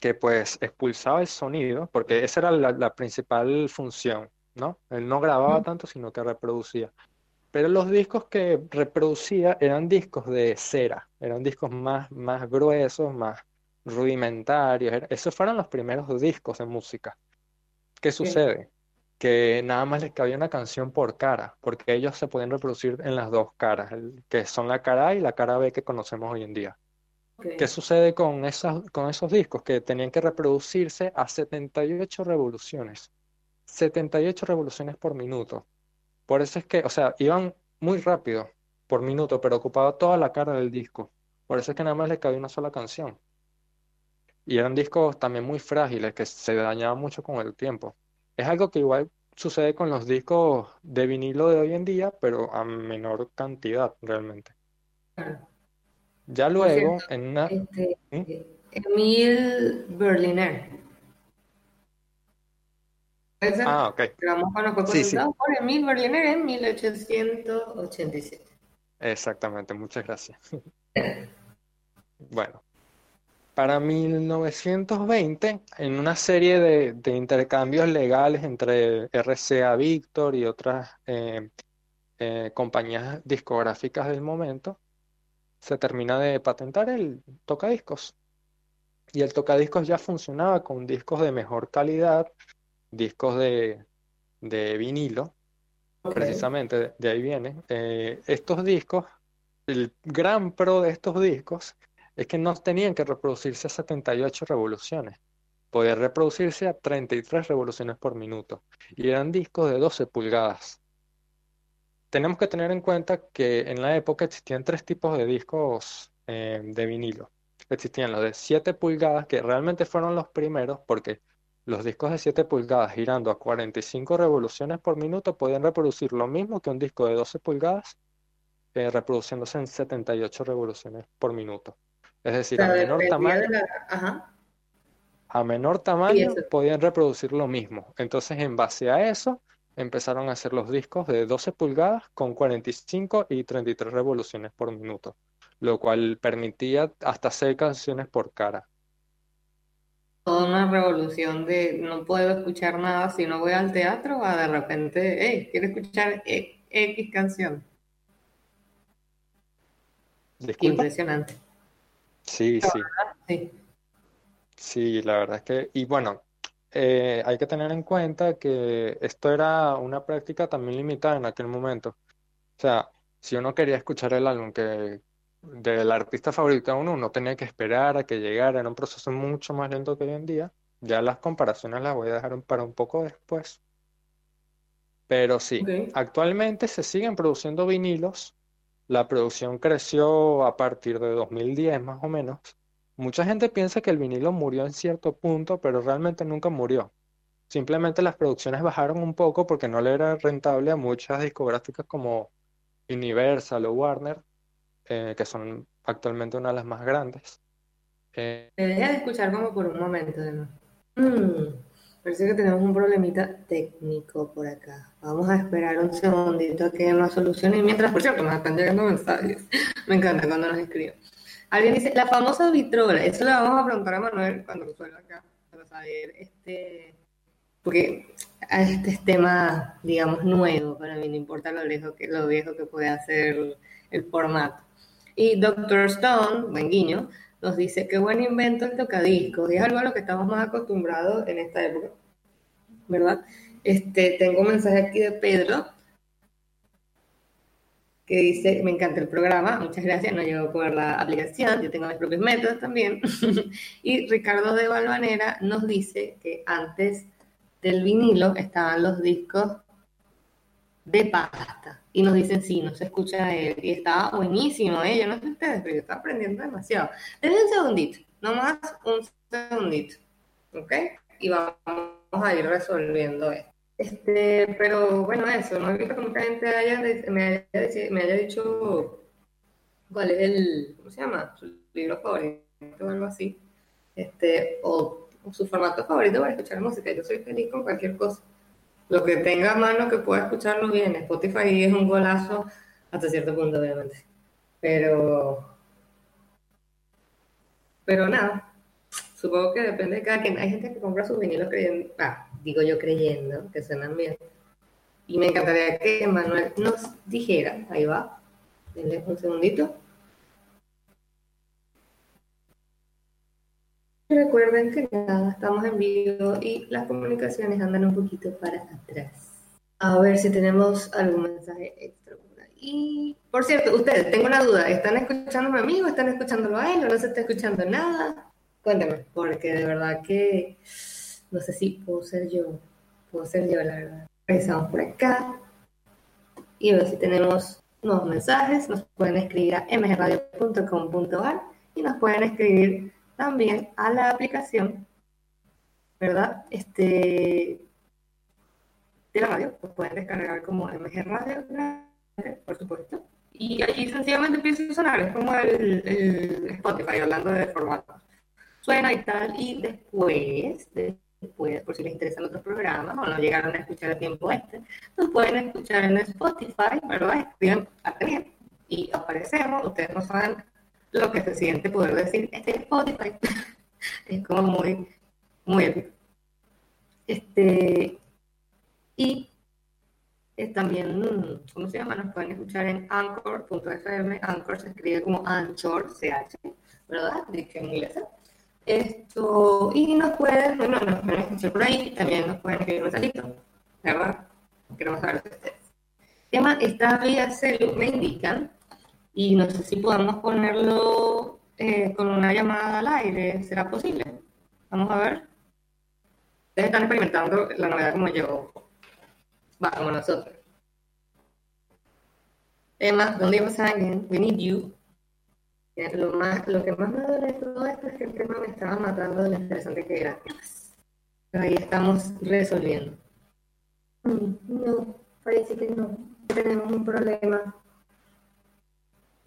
que pues expulsaba el sonido, porque esa era la, principal función, ¿no? Él no grababa tanto, sino que reproducía. Pero los discos que reproducía eran discos de cera, eran discos más, más gruesos, más rudimentarios. Esos fueron los primeros discos de música. ¿Qué sucede? Que nada más les cabía una canción por cara, porque ellos se pueden reproducir en las dos caras, que son la cara A y la cara B que conocemos hoy en día. ¿Qué sucede con, esas, con esos discos? Que tenían que reproducirse a 78 revoluciones. 78 revoluciones por minuto. Por eso es que, o sea, iban muy rápido por minuto, pero ocupaba toda la cara del disco. Por eso es que nada más le cabía una sola canción. Y eran discos también muy frágiles, que se dañaban mucho con el tiempo. Es algo que igual sucede con los discos de vinilo de hoy en día, pero a menor cantidad realmente. Ya luego, en una... Este, ¿Mm? Emil Berliner. ah, ok. fue sí, sí. por Emil Berliner en 1887. Exactamente, muchas gracias. bueno, para 1920, en una serie de, de intercambios legales entre RCA Victor y otras eh, eh, compañías discográficas del momento, se termina de patentar el tocadiscos. Y el tocadiscos ya funcionaba con discos de mejor calidad, discos de, vinilo, precisamente de ahí viene. Eh, estos discos, el gran pro de estos discos es que no tenían que reproducirse a 78 revoluciones, podía reproducirse a 33 revoluciones por minuto y eran discos de 12 pulgadas tenemos que tener en cuenta que en la época existían tres tipos de discos eh, de vinilo. Existían los de 7 pulgadas, que realmente fueron los primeros, porque los discos de 7 pulgadas girando a 45 revoluciones por minuto podían reproducir lo mismo que un disco de 12 pulgadas, eh, reproduciéndose en 78 revoluciones por minuto. Es decir, a menor tamaño, a menor tamaño podían reproducir lo mismo. Entonces, en base a eso, empezaron a hacer los discos de 12 pulgadas con 45 y 33 revoluciones por minuto, lo cual permitía hasta 6 canciones por cara. Toda una revolución de no puedo escuchar nada si no voy al teatro, a de repente, hey, quiero escuchar e, X canción. Impresionante. Sí, sí. Sí. Sí, la verdad es que, y bueno, eh, hay que tener en cuenta que esto era una práctica también limitada en aquel momento. O sea, si uno quería escuchar el álbum que del artista favorito de uno, uno tenía que esperar a que llegara, era un proceso mucho más lento que hoy en día. Ya las comparaciones las voy a dejar para un poco después. Pero sí, actualmente se siguen produciendo vinilos. La producción creció a partir de 2010 más o menos Mucha gente piensa que el vinilo murió en cierto punto, pero realmente nunca murió. Simplemente las producciones bajaron un poco porque no le era rentable a muchas discográficas como Universal o Warner, eh, que son actualmente una de las más grandes. Eh, Te deja de escuchar como por un momento, parece que tenemos un problemita técnico por acá. Vamos a esperar un segundito a que nos solucione. Mientras, por cierto, nos están llegando mensajes. Me encanta cuando nos escriben. Alguien dice, la famosa vitrola, eso le vamos a preguntar a Manuel cuando lo suelta acá, para saber, este, porque este es tema, digamos, nuevo para mí, no importa lo viejo que, lo viejo que puede hacer el formato. Y Dr. Stone, buen guiño, nos dice, qué buen invento el tocadiscos, y es algo a lo que estamos más acostumbrados en esta época, ¿verdad? Este, tengo un mensaje aquí de Pedro, que dice, me encanta el programa, muchas gracias, no llevo por la aplicación, yo tengo mis propios métodos también. y Ricardo de Balvanera nos dice que antes del vinilo estaban los discos de pasta. Y nos dicen, sí, no se escucha él. Y estaba buenísimo, ¿eh? Yo no sé ustedes, pero yo estaba aprendiendo demasiado. Denme un segundito, nomás un segundito, ¿ok? Y vamos a ir resolviendo esto. Este, pero bueno, eso, no he visto que mucha gente me, haya, me haya dicho cuál es el, ¿cómo se llama? Su libro favorito o algo así. Este, o, su formato favorito para escuchar música. Yo soy feliz con cualquier cosa. Lo que tenga a mano que pueda escucharlo bien. Spotify es un golazo hasta cierto punto, obviamente. Pero, pero nada, supongo que depende de cada quien. Hay gente que compra sus vinilos creyendo, ah, digo yo creyendo que suenan bien. Y me encantaría que Manuel nos dijera, ahí va, denle un segundito. Recuerden que nada, estamos en vivo y las comunicaciones andan un poquito para atrás. A ver si tenemos algún mensaje extra por. Por cierto, ustedes, tengo una duda. ¿Están escuchándome a mí o están escuchándolo a él o no se está escuchando nada? Cuéntame, porque de verdad que no sé si puedo ser yo. Puedo ser yo, la verdad. Revisamos por acá y a ver si tenemos nuevos mensajes. Nos pueden escribir a mgradio.com.ar y nos pueden escribir también a la aplicación, ¿verdad? Este, de la radio, pues pueden descargar como MG Radio, por supuesto. Y allí sencillamente empieza a sonar, es como el, Spotify hablando de formato. Suena y tal, y después, después, por si les interesan otros programas o no llegaron a escuchar a tiempo este, nos pueden escuchar en Spotify, ¿verdad? Escriben y aparecemos, ustedes no saben lo que se siente poder decir, este es Spotify. es como muy, muy épico. Este, y también, ¿cómo se llama? Nos pueden escuchar en anchor.fm. Anchor se escribe como Anchor, CH, ¿verdad? Dicción inglesa. Esto, y nos pueden, bueno, nos pueden escuchar por ahí, también nos pueden escribir un salito, ¿verdad? Queremos saber de ustedes. Tema, esta vía celu me indican y no sé si podemos ponerlo eh, con una llamada al aire. ¿Será posible? Vamos a ver. Ustedes están experimentando la novedad como yo. Va, como nosotros. Emma, ¿dónde ibas again? We need you. Lo, más, lo que más me duele de todo esto es que el tema me estaba matando de lo interesante que era. Pero ahí estamos resolviendo. Mm, no, parece que no. Tenemos un problema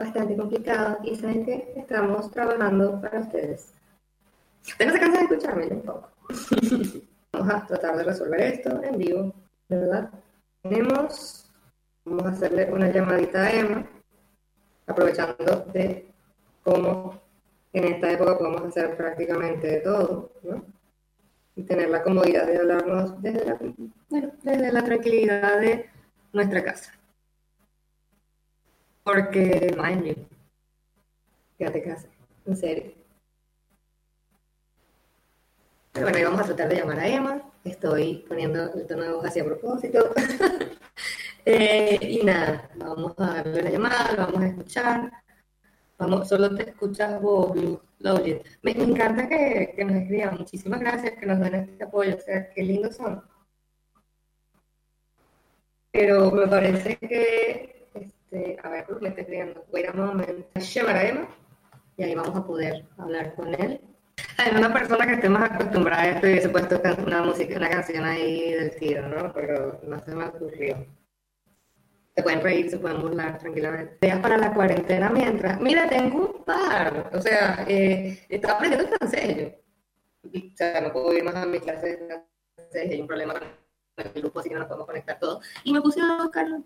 bastante complicado y saben que estamos trabajando para ustedes. Ustedes se de escucharme un poco. vamos a tratar de resolver esto en vivo, ¿verdad? Tenemos, vamos a hacerle una llamadita a Emma, aprovechando de cómo en esta época podemos hacer prácticamente de todo, ¿no? Y tener la comodidad de hablarnos desde la, bueno, desde la tranquilidad de nuestra casa. Porque, mind you, quédate casa, en serio. Pero bueno, vamos a tratar de llamar a Emma. Estoy poniendo el tono de voz así a propósito. eh, y nada, vamos a darle la llamada, lo vamos a escuchar. Vamos, solo te escuchas vos, Me, me, encanta que, que nos escriban. Muchísimas gracias que nos den este apoyo. O sea, qué lindos son. Pero me parece que este, a ver, me está escribiendo, voy a momento, Emma y ahí vamos a poder hablar con él. Hay una persona que esté más acostumbrada a esto y se puesto una música, una canción ahí del tiro, ¿no? Pero no se me ocurrió. Se pueden reír, se pueden burlar tranquilamente. Ideas para la cuarentena mientras. Mira, tengo un par. O sea, eh, estaba aprendiendo francés yo. O sea, no puedo ir más a mi clase de francés. Hay un problema con el grupo, así que no nos podemos conectar todos. Y me puse a buscarlo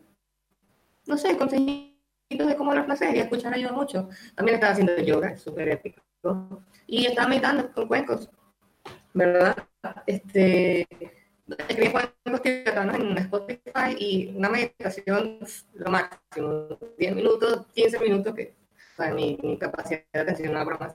no sé, consejitos de cómo los placer y escuchar ayuda mucho. También estaba haciendo yoga, súper épico. Y estaba meditando con cuencos, ¿verdad? Este, escribí cuencos tibetanos en Spotify y una meditación lo máximo, 10 minutos, 15 minutos, que para mi, capacidad de atención no habrá más.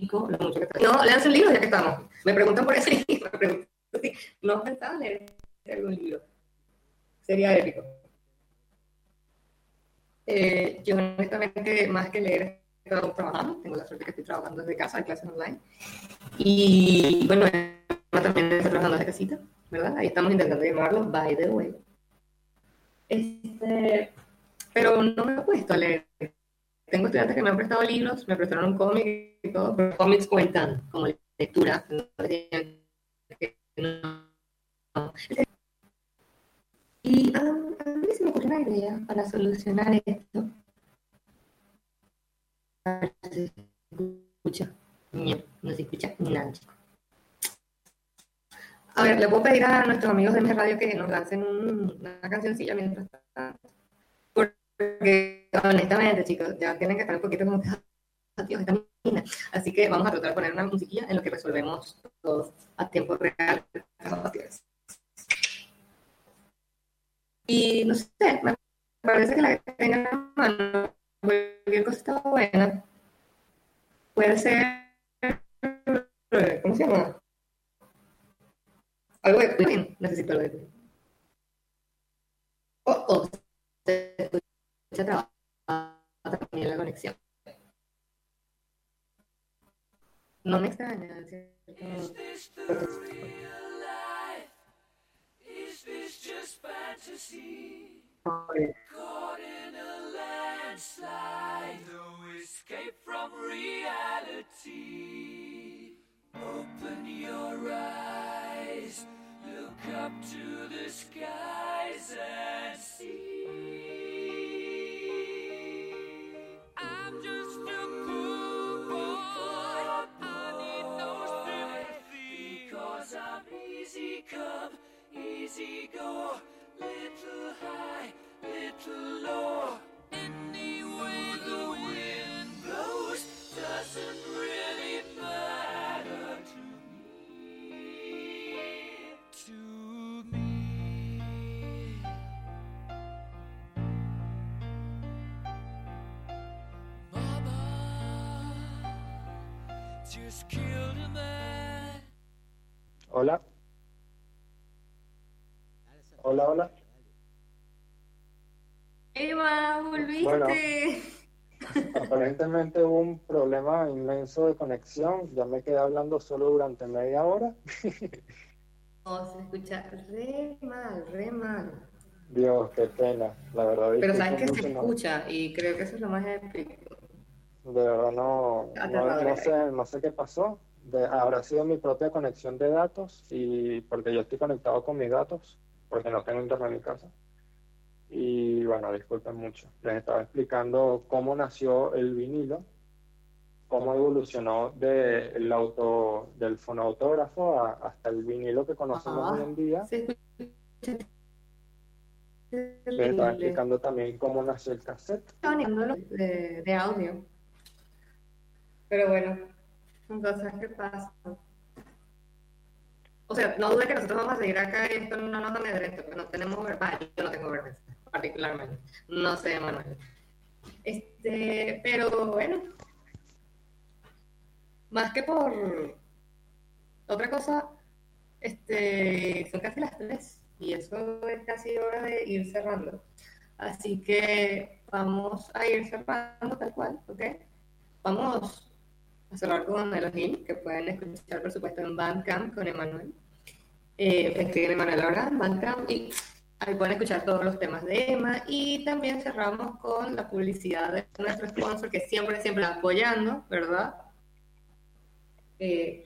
Pico lo mucho que No, leanse el libro ya que estamos. Me preguntan por ese libro, me preguntan si no pensaba leer algún libro. Sería épico. Eh, yo honestamente, más que leer, he estado trabajando. Tengo la suerte que estoy trabajando desde casa, en clases online. Y bueno, también está trabajando desde casita, ¿verdad? Ahí estamos intentando llamarlo, by the way. Este, pero no me he puesto a leer tengo estudiantes que me han prestado libros, me prestaron un cómic y todo, pero cómics cuentan como lectura. Y a mí se me ocurrió una idea para solucionar esto. A se escucha. No, se escucha nada, chico. A ver, le puedo pedir a nuestros amigos de mi radio que nos lancen una cancioncilla mientras tanto. Porque honestamente, chicos, ya tienen que estar un poquito como que Así que vamos a tratar de poner una musiquilla en lo que resolvemos todos a tiempo real. Y no sé, me parece que la que tenga en mano, cualquier cosa está buena. Puede ser, ¿cómo se llama? Algo de Queen, necesito algo de Queen. O, o se trabajo también la conexión. No me extraña. ¿cierto? Is this just fantasy? Caught in a landslide, Hola. Hola, hola. Eva, volviste. Bueno. Aparentemente hubo un problema inmenso de conexión. Ya me quedé hablando solo durante media hora. No, se escucha re mal, re mal. Dios, qué pena. La verdad. Pero sabes que se no- escucha y creo que eso es lo más épico. De verdad no, no, Aterrador. no sé, no sé qué pasó. De- habrá sido mi propia conexión de datos y porque yo estoy conectado con mis datos, porque no tengo internet en mi casa. Y bueno, disculpen mucho. Les estaba explicando cómo nació el vinilo, cómo evolucionó del auto, del fonoautógrafo a- hasta el vinilo que conocemos hoy en día. Se escucha Les estaba explicando también cómo nació el cassette. De, de audio. Pero bueno, son cosas que pasan. O sea, no dude que nosotros vamos a seguir acá y esto no nos amedrenta, porque no tenemos vergüenza. Yo no tengo vergüenza, particularmente. No sé, Manuel. Este, pero bueno. Más que por otra cosa, este, son casi las tres y eso es casi hora de ir cerrando. Así que vamos a ir cerrando tal cual, ¿ok? Vamos a cerrar con Elohim, que pueden escuchar, por supuesto, en Bandcamp con Emanuel. Eh, escriben Emanuel ahora en Bandcamp y ahí pueden escuchar todos los temas de Emma. Y también cerramos con la publicidad de nuestro sponsor, que siempre, siempre apoyando, ¿verdad? Eh.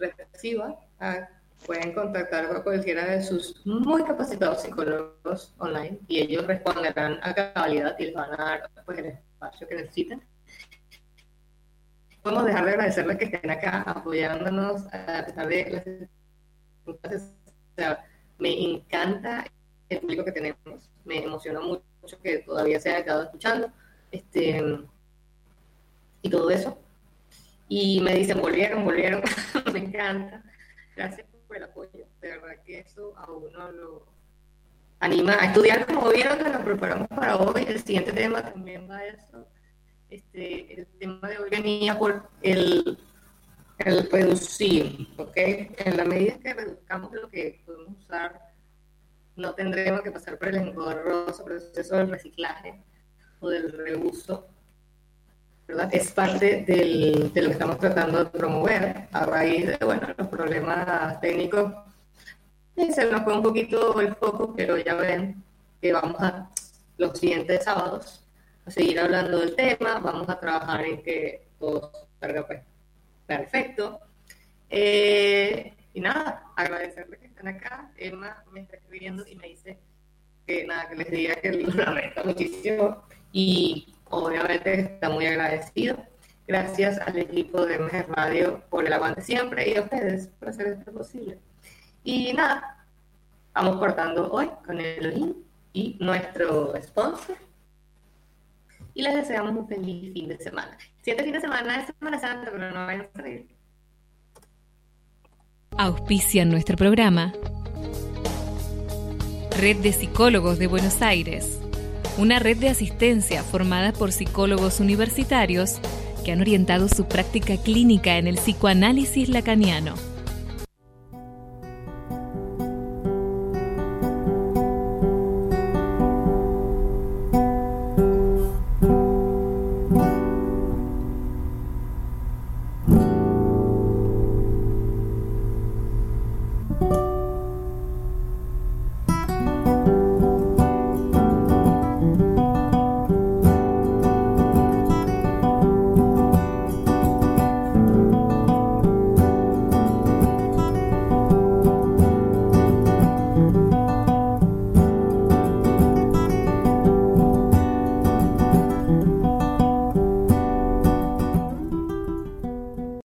Ah, pueden contactar con cualquiera de sus muy capacitados psicólogos online y ellos responderán a cabalidad y les van a dar pues, el espacio que necesiten. Podemos dejar de agradecerles que estén acá apoyándonos a pesar de las circunstancias. O sea, me encanta el público que tenemos, me emociona mucho que todavía se haya quedado escuchando este, y todo eso. Y me dicen, volvieron, volvieron, me encanta. Gracias por el apoyo, de verdad que eso a uno lo anima a estudiar como vieron que nos preparamos para hoy. El siguiente tema también va a eso. Este, el tema de hoy venía por el, el reducir, ¿ok? En la medida que reduzcamos lo que podemos usar, no tendremos que pasar por el engorroso proceso del reciclaje o del reuso, ¿verdad? Es parte del, de lo que estamos tratando de promover a raíz de, bueno, los problemas técnicos. Y se nos fue un poquito el foco, pero ya ven que vamos a los siguientes sábados seguir hablando del tema, vamos a trabajar en que todo salga pues, perfecto. Eh, y nada, agradecerles que están acá. Emma me está escribiendo y me dice que nada, que les diga que lo lamento muchísimo y obviamente está muy agradecido. Gracias al equipo de MG Radio por el aguante siempre y a ustedes por hacer esto posible. Y nada, vamos cortando hoy con el login y nuestro sponsor. Y les deseamos un feliz fin de semana. Siete fin de semana es Semana Santa, pero no vayan a salir. Auspicia nuestro programa Red de Psicólogos de Buenos Aires, una red de asistencia formada por psicólogos universitarios que han orientado su práctica clínica en el psicoanálisis lacaniano